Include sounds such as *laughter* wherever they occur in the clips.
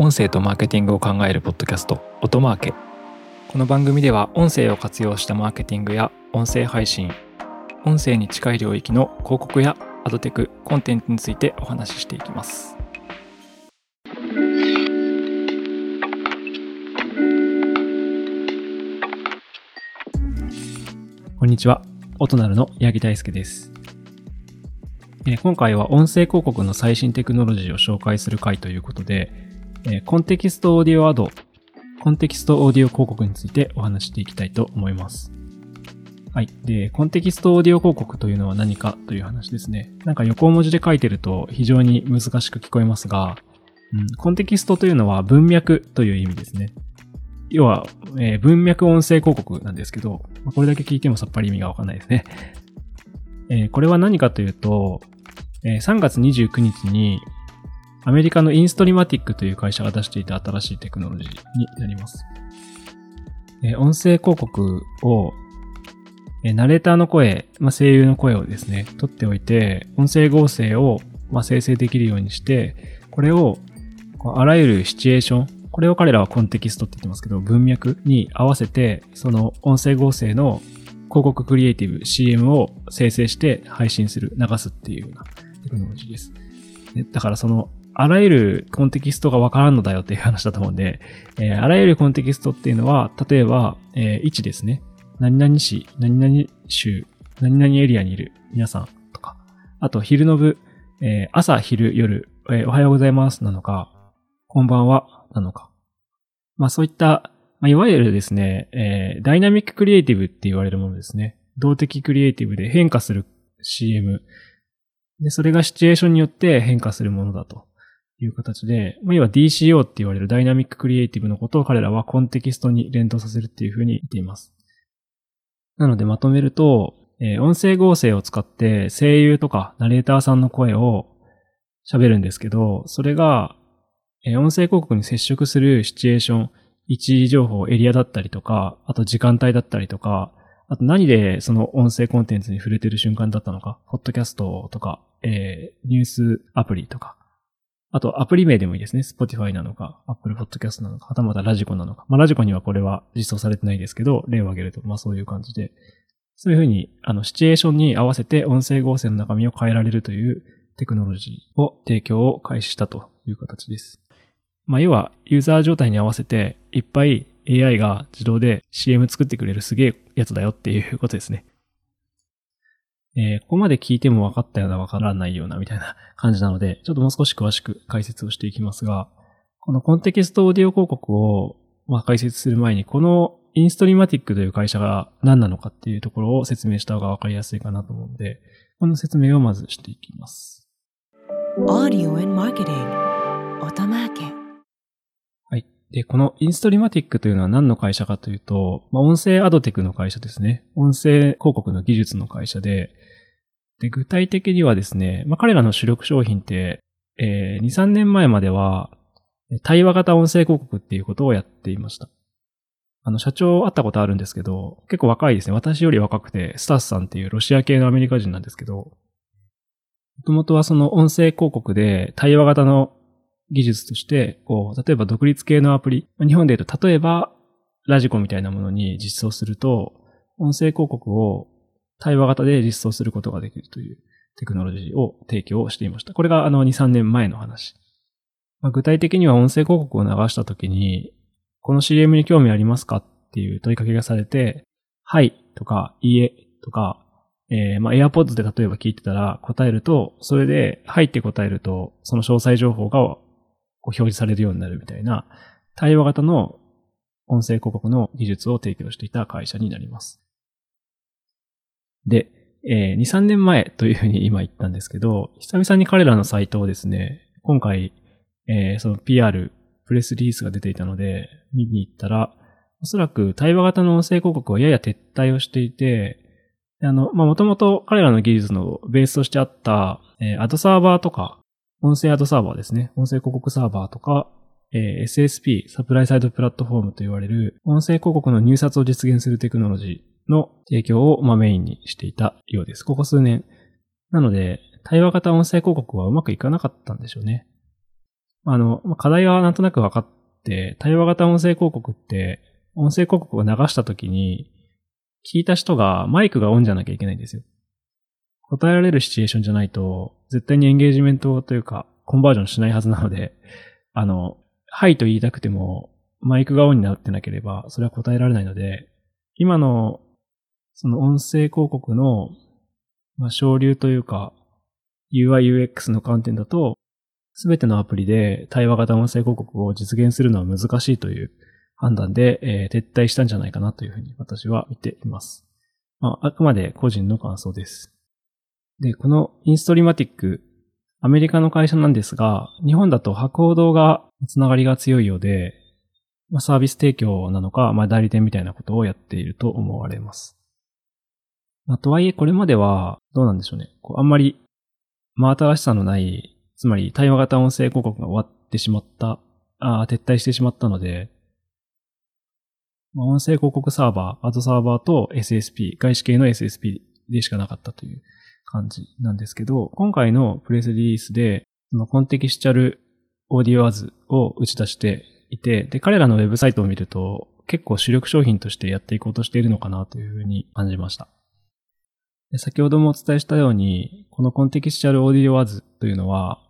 音声とマーケティングを考えるポッドキャスト音マーケ。この番組では音声を活用したマーケティングや音声配信音声に近い領域の広告やアドテクコンテンツについてお話ししていきます。こんにちは。音なるの八木大輔です。今回は音声広告の最新テクノロジーを紹介する回ということで、 context audio ad、context audio 広告についてお話していきたいと思います。はい。で、 context audio 広告というのは何かという話ですね。なんか横文字で書いてると非常に難しく聞こえますが、うん、 context というのは文脈という意味ですね。要は、えー、文脈音声広告なんですけど、これだけ聞いてもさっぱり意味がわかんないですね。えー、これは何かというと、えー、3月29日にアメリカのインストリマティックという会社が出していた新しいテクノロジーになります。え、音声広告を、え、ナレーターの声、まあ、声優の声をですね、取っておいて、音声合成を、ま、生成できるようにして、これをあらゆるシチュエーション、これを彼らはコンテキストって言ってますけど、文脈に合わせて、その音声合成の広告クリエイティブ CM を生成して配信する、流すっていうようなテクノロジーです。だからその、あらゆるコンテキストがわからんのだよっていう話だと思うんで、えー、あらゆるコンテキストっていうのは、例えば、えー、位置ですね。何々市、何々州、何々エリアにいる皆さんとか、あと昼の部、えー、朝、昼、夜、えー、おはようございますなのか、こんばんはなのか。まあそういった、まあ、いわゆるですね、えー、ダイナミッククリエイティブって言われるものですね。動的クリエイティブで変化する CM。で、それがシチュエーションによって変化するものだという形で、まあ、要は DCO って言われるダイナミッククリエイティブのことを彼らはコンテキストに連動させるっていうふうに言っています。なのでまとめると、えー、音声合成を使って声優とかナレーターさんの声を喋るんですけど、それが、えー、音声広告に接触するシチュエーション、位置情報、エリアだったりとか、あと時間帯だったりとか、あと何でその音声コンテンツに触れてる瞬間だったのか、ポッドキャストとか、えー、ニュースアプリとか、あとアプリ名でもいいですね。Spotify なのか、Apple Podcast なのか、はたまたラジコなのか。まあラジコにはこれは実装されてないですけど、例を挙げると、まあそういう感じで、そういうふうに、あの、シチュエーションに合わせて音声合成の中身を変えられるというテクノロジーを提供を開始したという形です。まあ要は、ユーザー状態に合わせて、いっぱい AI が自動で CM 作ってくれるすげえやつだよっていうことですね。えー、ここまで聞いても分かったような分からないようなみたいな感じなので、*laughs* ちょっともう少し詳しく解説をしていきますが、このコンテキストオーディオ広告を、まあ、解説する前に、このインストリマティックという会社が何なのかっていうところを説明した方が分かりやすいかなと思うので、この説明をまずしていきます。Audio and Marketing はい。で、このインストリマティックというのは何の会社かというと、まあ、音声アドテクの会社ですね。音声広告の技術の会社で、で、具体的にはですね、まあ、彼らの主力商品って、えー、2、3年前までは、対話型音声広告っていうことをやっていました。あの、社長会ったことあるんですけど、結構若いですね。私より若くて、スタッスさんっていうロシア系のアメリカ人なんですけど、もともとはその音声広告で対話型の技術として、こう、例えば独立系のアプリ、日本で言うと、例えば、ラジコみたいなものに実装すると、音声広告を対話型で実装することができるというテクノロジーを提供していました。これがあの2、3年前の話。まあ、具体的には音声広告を流したときに、この CM に興味ありますかっていう問いかけがされて、はいとか、いいえとか、えー、まあ、AirPods で例えば聞いてたら答えると、それで、はいって答えると、その詳細情報が表示されるようになるみたいな、対話型の音声広告の技術を提供していた会社になります。で、えー、2、3年前というふうに今言ったんですけど、久々に彼らのサイトをですね、今回、えー、その PR、プレスリリースが出ていたので、見に行ったら、おそらく対話型の音声広告はやや撤退をしていて、あの、まあ、もともと彼らの技術のベースとしてあった、えー、アドサーバーとか、音声アドサーバーですね。音声広告サーバーとか、えー、SSP、サプライサイドプラットフォームと言われる、音声広告の入札を実現するテクノロジー、の提供を、まあ、メインにしていたようです。ここ数年。なので、対話型音声広告はうまくいかなかったんでしょうね。あの、課題はなんとなく分かって、対話型音声広告って、音声広告を流した時に、聞いた人がマイクがオンじゃなきゃいけないんですよ。答えられるシチュエーションじゃないと、絶対にエンゲージメントというか、コンバージョンしないはずなので、あの、はいと言いたくても、マイクがオンになってなければ、それは答えられないので、今の、その音声広告の、まあ、省流というか、UI、UX の観点だと、すべてのアプリで対話型音声広告を実現するのは難しいという判断で、えー、撤退したんじゃないかなというふうに私は見ています。まあ、あくまで個人の感想です。で、このインストリマティック、アメリカの会社なんですが、日本だと博報堂がつながりが強いようで、まあ、サービス提供なのか、まあ、代理店みたいなことをやっていると思われます。まあ、とはいえ、これまでは、どうなんでしょうね。こうあんまり、まあ、新しさのない、つまり対話型音声広告が終わってしまった、あ撤退してしまったので、まあ、音声広告サーバー、アドサーバーと SSP、外資系の SSP でしかなかったという感じなんですけど、今回のプレスリリースで、そのコンテキスチャルオーディオアズを打ち出していて、で、彼らのウェブサイトを見ると、結構主力商品としてやっていこうとしているのかなというふうに感じました。で先ほどもお伝えしたように、このコンテキスチャルオーディオアズというのは、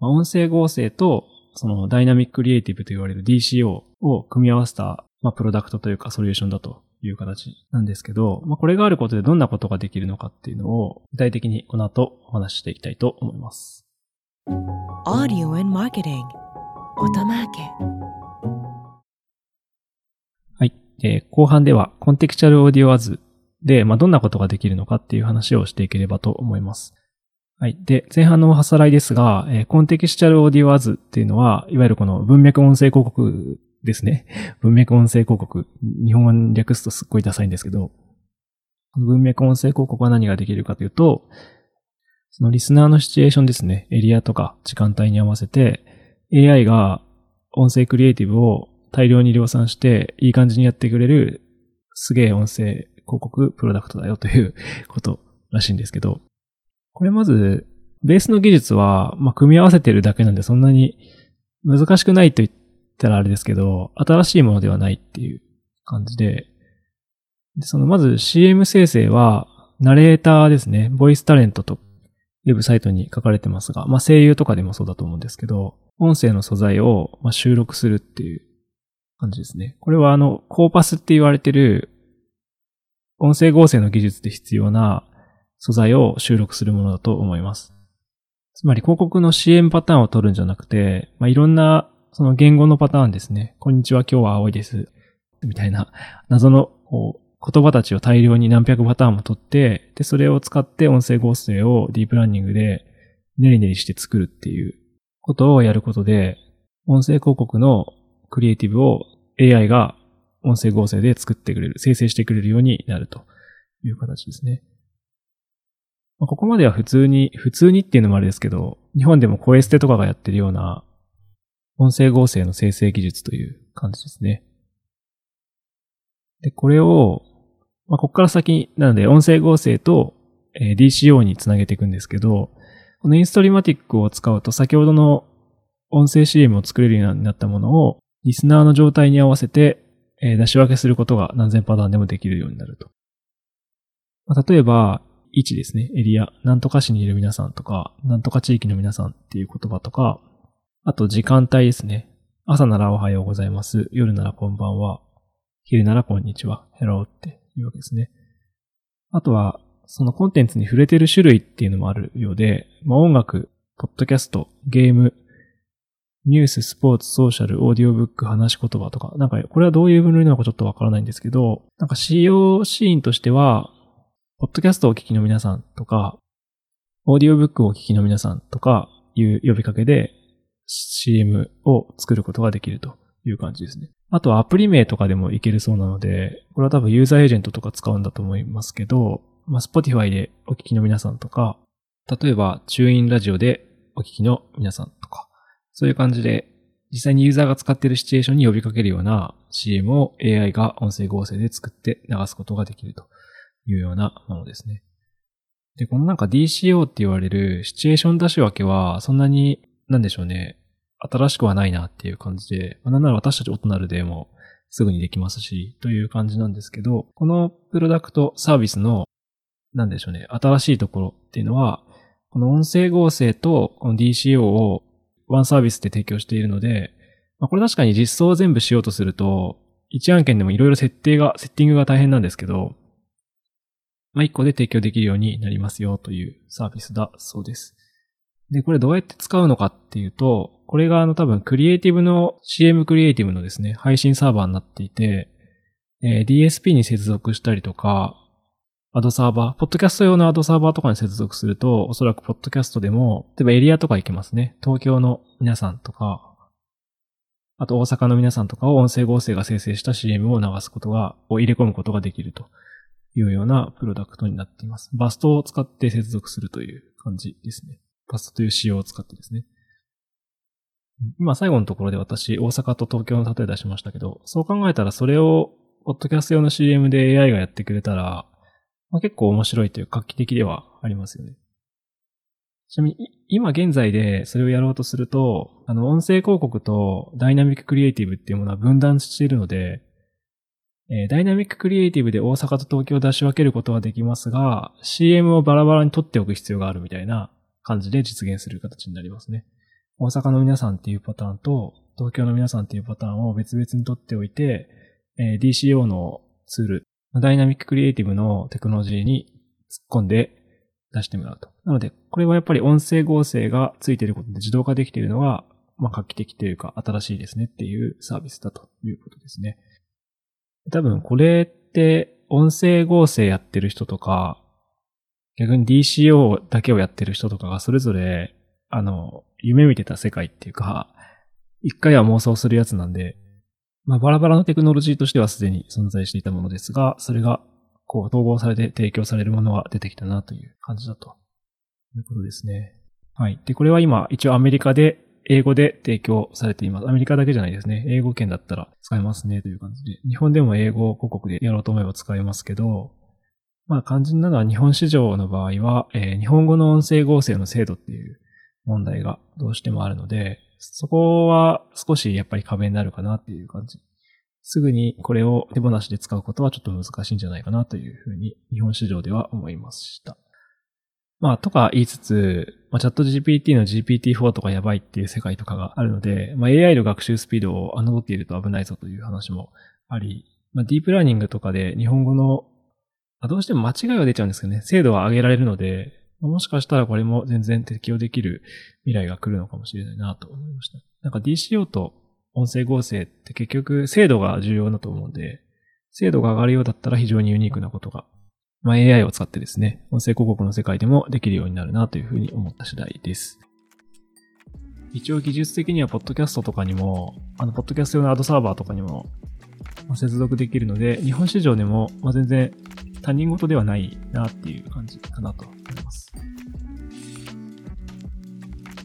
まあ、音声合成とそのダイナミッククリエイティブと言われる DCO を組み合わせた、まあ、プロダクトというかソリューションだという形なんですけど、まあ、これがあることでどんなことができるのかっていうのを具体的にこの後お話ししていきたいと思います。Audio and Marketing 音マーケはい。えー、後半ではコンテクチャルオーディオアズで、まあ、どんなことができるのかっていう話をしていければと思います。はい。で、前半のおさらいですが、えー、コンテキスチャルオーディオアズっていうのは、いわゆるこの文脈音声広告ですね。*laughs* 文脈音声広告。日本語に略すとすっごいダサいんですけど、文脈音声広告は何ができるかというと、そのリスナーのシチュエーションですね。エリアとか時間帯に合わせて、AI が音声クリエイティブを大量に量産して、いい感じにやってくれる、すげえ音声広告プロダクトだよということらしいんですけど、これまず、ベースの技術は、ま、組み合わせてるだけなんでそんなに難しくないと言ったらあれですけど、新しいものではないっていう感じで、でそのまず CM 生成は、ナレーターですね、ボイスタレントとウェブサイトに書かれてますが、まあ、声優とかでもそうだと思うんですけど、音声の素材をま収録するっていう感じですね。これはあの、コーパスって言われてる音声合成の技術で必要な素材を収録するものだと思います。つまり広告の CM パターンを取るんじゃなくて、まあ、いろんなその言語のパターンですね。こんにちは、今日は青いです。みたいな謎のこう言葉たちを大量に何百パターンも取って、で、それを使って音声合成をディープラーニングでネリネリして作るっていうことをやることで、音声広告のクリエイティブを AI が音声合成で作ってくれる、生成してくれるようになるという形ですね。まあ、ここまでは普通に、普通にっていうのもあれですけど、日本でもコエステとかがやってるような音声合成の生成技術という感じですね。で、これを、まあ、ここから先、なので音声合成と、DCO につなげていくんですけど、このインストリマティックを使うと先ほどの音声 CM を作れるようになったものをリスナーの状態に合わせて、え、出し分けすることが何千パターンでもできるようになると。まあ、例えば、位置ですね、エリア、なんとか市にいる皆さんとか、なんとか地域の皆さんっていう言葉とか、あと時間帯ですね。朝ならおはようございます。夜ならこんばんは。昼ならこんにちは。ヘローっていうわけですね。あとは、そのコンテンツに触れてる種類っていうのもあるようで、まあ、音楽、ポッドキャスト、ゲーム、ニュース、スポーツ、ソーシャル、オーディオブック、話し言葉とか、なんかこれはどういう分類なのかちょっとわからないんですけど、なんか使用シーンとしては、ポッドキャストをお聞きの皆さんとか、オーディオブックをお聞きの皆さんとかいう呼びかけで CM を作ることができるという感じですね。あとはアプリ名とかでもいけるそうなので、これは多分ユーザーエージェントとか使うんだと思いますけど、まあ、Spotify でお聞きの皆さんとか、例えば、チューインラジオでお聞きの皆さんとか、そういう感じで、実際にユーザーが使っているシチュエーションに呼びかけるような CM を AI が音声合成で作って流すことができるというようなものですね。で、このなんか DCO って言われるシチュエーション出し分けは、そんなに、なんでしょうね、新しくはないなっていう感じで、まあ、なんなら私たち大人でもすぐにできますし、という感じなんですけど、このプロダクトサービスの、なんでしょうね、新しいところっていうのは、この音声合成とこの DCO をワンサービスで提供しているので、まあ、これ確かに実装を全部しようとすると、一案件でもいろいろ設定が、セッティングが大変なんですけど、まあ、一個で提供できるようになりますよというサービスだそうです。で、これどうやって使うのかっていうと、これがあの多分クリエイティブの CM クリエイティブのですね、配信サーバーになっていて、えー、DSP に接続したりとか、アドサーバー、ポッドキャスト用のアドサーバーとかに接続すると、おそらくポッドキャストでも、例えばエリアとか行けますね。東京の皆さんとか、あと大阪の皆さんとかを音声合成が生成した CM を流すことが、を入れ込むことができるというようなプロダクトになっています。バストを使って接続するという感じですね。バストという仕様を使ってですね。今最後のところで私、大阪と東京の例え出しましたけど、そう考えたらそれを、ポッドキャスト用の CM で AI がやってくれたら、まあ、結構面白いという画期的ではありますよね。ちなみに、今現在でそれをやろうとすると、あの、音声広告とダイナミッククリエイティブっていうものは分断しているので、えー、ダイナミッククリエイティブで大阪と東京を出し分けることはできますが、CM をバラバラに取っておく必要があるみたいな感じで実現する形になりますね。大阪の皆さんっていうパターンと、東京の皆さんっていうパターンを別々に取っておいて、えー、DCO のツール、ダイナミッククリエイティブのテクノロジーに突っ込んで出してもらうと。なので、これはやっぱり音声合成がついていることで自動化できているのは、まあ、画期的というか新しいですねっていうサービスだということですね。多分これって音声合成やってる人とか、逆に DCO だけをやってる人とかがそれぞれ、あの、夢見てた世界っていうか、一回は妄想するやつなんで、まあバラバラのテクノロジーとしてはすでに存在していたものですが、それがこう統合されて提供されるものが出てきたなという感じだということですね。はい。で、これは今一応アメリカで英語で提供されています。アメリカだけじゃないですね。英語圏だったら使えますねという感じで。日本でも英語広告でやろうと思えば使えますけど、まあ肝心なのは日本市場の場合は、えー、日本語の音声合成の精度っていう問題がどうしてもあるので、そこは少しやっぱり壁になるかなっていう感じ。すぐにこれを手放しで使うことはちょっと難しいんじゃないかなというふうに日本市場では思いました。まあ、とか言いつつ、まあ、チャット GPT の GPT-4 とかやばいっていう世界とかがあるので、まあ、AI の学習スピードを侮っていると危ないぞという話もあり、まあ、ディープラーニングとかで日本語の、あ、どうしても間違いは出ちゃうんですけどね、精度は上げられるので、もしかしたらこれも全然適用できる未来が来るのかもしれないなと思いました。なんか DCO と音声合成って結局精度が重要だと思うんで、精度が上がるようだったら非常にユニークなことがまあ、AI を使ってですね、音声広告の世界でもできるようになるなというふうに思った次第です。一応技術的には、ポッドキャストとかにも、あの、ポッドキャスト用のアドサーバーとかにも、接続できるので、日本市場でも、ま、全然他人事ではないなっていう感じかなと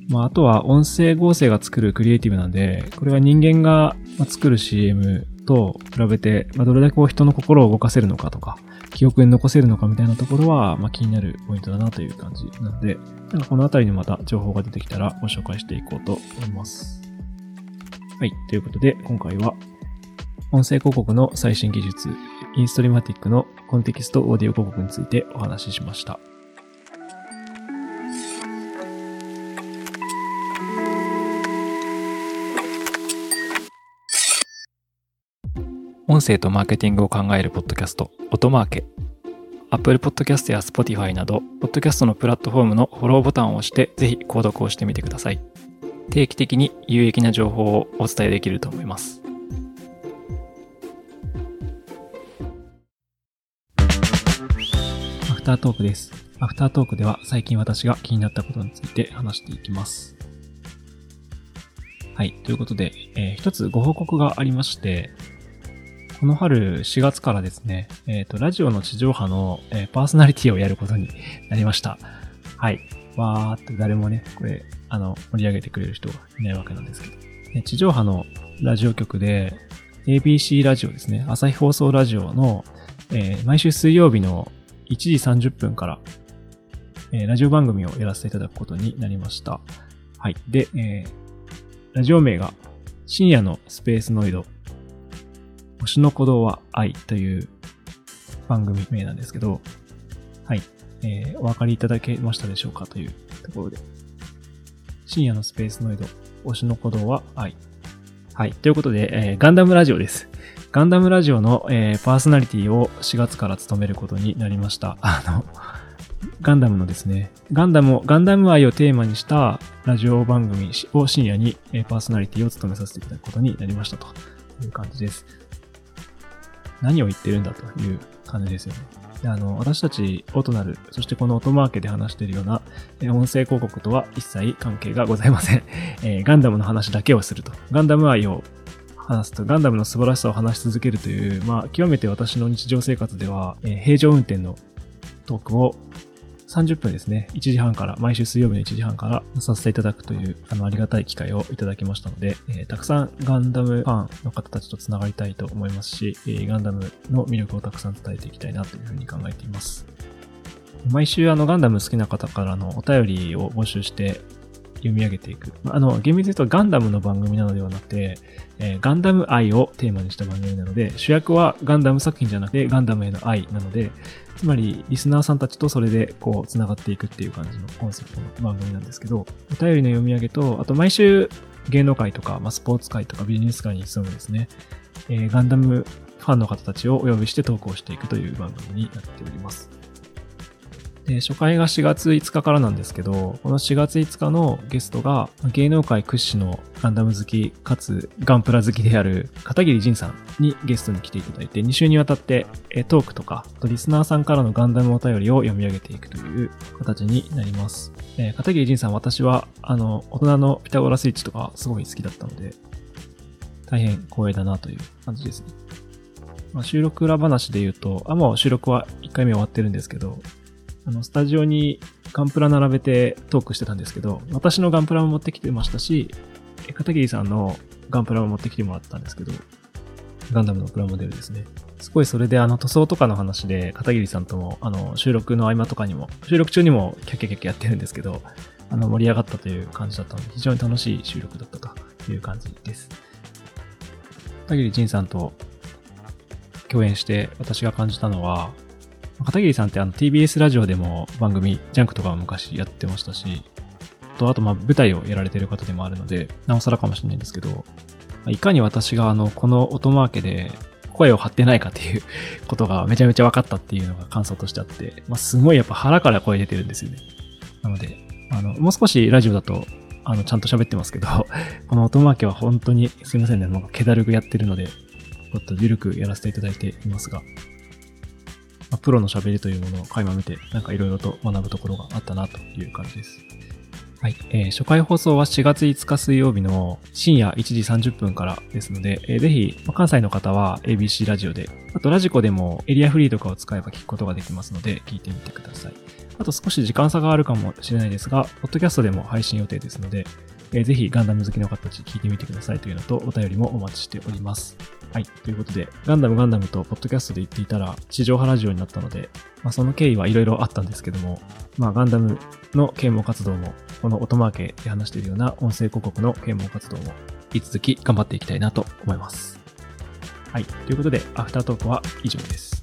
ま。あ、あとは音声合成が作るクリエイティブなんで、これは人間が作る CM と比べて、まあ、どれだけこう人の心を動かせるのかとか、記憶に残せるのかみたいなところは、まあ、気になるポイントだなという感じなので、なんかこのあたりにまた情報が出てきたらご紹介していこうと思います。はい。ということで、今回は、音声広告の最新技術、インストリマティックのコンテキストオーディオ広告についてお話ししました。音声とマーケティングを考えるポッドキャスト、音マーケ。Apple Podcast や Spotify など、ポッドキャストのプラットフォームのフォローボタンを押して、ぜひ購読をしてみてください。定期的に有益な情報をお伝えできると思います。アフタートークです。アフタートークでは最近私が気になったことについて話していきます。はい。ということで、えー、一つご報告がありまして、この春4月からですね、えっ、ー、と、ラジオの地上波の、えー、パーソナリティをやることに *laughs* なりました。はい。わーって誰もね、これ、あの、盛り上げてくれる人がいないわけなんですけど。え地上波のラジオ局で、ABC ラジオですね、朝日放送ラジオの、えー、毎週水曜日の1時30分から、えー、ラジオ番組をやらせていただくことになりました。はい。で、えー、ラジオ名が深夜のスペースノイド、星の鼓動は愛という番組名なんですけど、はい。えー、お分かりいただけましたでしょうかというところで。深夜のスペースノイド、推しの鼓動は愛。はい。ということで、えー、ガンダムラジオです。ガンダムラジオの、えー、パーソナリティを4月から務めることになりました。*laughs* あの、ガンダムのですね、ガンダムを、ガンダム愛をテーマにしたラジオ番組を深夜に、え、パーソナリティを務めさせていただくことになりましたという感じです。何を言ってるんだという感じですよね。あの、私たちオトナル、そしてこの音マーケで話しているような、え音声広告とは一切関係がございません。*laughs* えー、ガンダムの話だけをすると。ガンダム愛を話すと、ガンダムの素晴らしさを話し続けるという、まあ、極めて私の日常生活では、えー、平常運転のトークを30分ですね、1時半から、毎週水曜日の1時半からさせていただくという、あの、ありがたい機会をいただきましたので、えー、たくさんガンダムファンの方たちと繋がりたいと思いますし、えー、ガンダムの魅力をたくさん伝えていきたいなというふうに考えています。毎週あのガンダム好きな方からのお便りを募集して読み上げていく。あの、厳密に言うとガンダムの番組なのではなくて、えー、ガンダム愛をテーマにした番組なので、主役はガンダム作品じゃなくてガンダムへの愛なので、つまり、リスナーさんたちとそれで、こう、繋がっていくっていう感じのコンセプトの番組なんですけど、お便りの読み上げと、あと毎週、芸能界とか、まあ、スポーツ界とかビジネス界に潜むですね、えー、ガンダムファンの方たちをお呼びして投稿していくという番組になっております。で、初回が4月5日からなんですけど、この4月5日のゲストが、芸能界屈指のガンダム好き、かつガンプラ好きである片桐仁さんにゲストに来ていただいて、2週にわたってトークとか、とリスナーさんからのガンダムお便りを読み上げていくという形になります。えー、片桐仁さん、私は、あの、大人のピタゴラスイッチとかすごい好きだったので、大変光栄だなという感じですね。まあ、収録裏話で言うと、あ、もう収録は1回目終わってるんですけど、あの、スタジオにガンプラ並べてトークしてたんですけど、私のガンプラも持ってきてましたし、片桐さんのガンプラも持ってきてもらったんですけど、ガンダムのプラモデルですね。すごいそれであの塗装とかの話で片桐さんともあの収録の合間とかにも、収録中にもキャッキャキャキャやってるんですけど、あの盛り上がったという感じだったので、非常に楽しい収録だったという感じです。片桐仁さんと共演して私が感じたのは、片桐さんってあの TBS ラジオでも番組、ジャンクとか昔やってましたし、と、あとまあ舞台をやられてる方でもあるので、なおさらかもしれないんですけど、いかに私があの、この音マーケで声を張ってないかっていうことがめちゃめちゃ分かったっていうのが感想としてあって、まあ、すごいやっぱ腹から声出てるんですよね。なので、あの、もう少しラジオだと、あの、ちゃんと喋ってますけど、*laughs* この音マーケは本当にすいませんね、なんか気だるくやってるので、ちょっと緩くやらせていただいていますが、まあ、プロの喋りというものを垣間見て、なんか色々と学ぶところがあったなという感じです。はい。えー、初回放送は4月5日水曜日の深夜1時30分からですので、えー、ぜひ、まあ、関西の方は ABC ラジオで、あとラジコでもエリアフリーとかを使えば聞くことができますので、聞いてみてください。あと少し時間差があるかもしれないですが、ポッドキャストでも配信予定ですので、えー、ぜひガンダム好きの方たち聞いてみてくださいというのと、お便りもお待ちしております。はい。ということで、ガンダムガンダムとポッドキャストで言っていたら、地上波ラジオになったので、まあ、その経緯はいろいろあったんですけども、まあ、ガンダムの啓蒙活動も、この音マーケで話しているような音声広告の啓蒙活動も、引き続き頑張っていきたいなと思います。はい。ということで、アフタートークは以上です。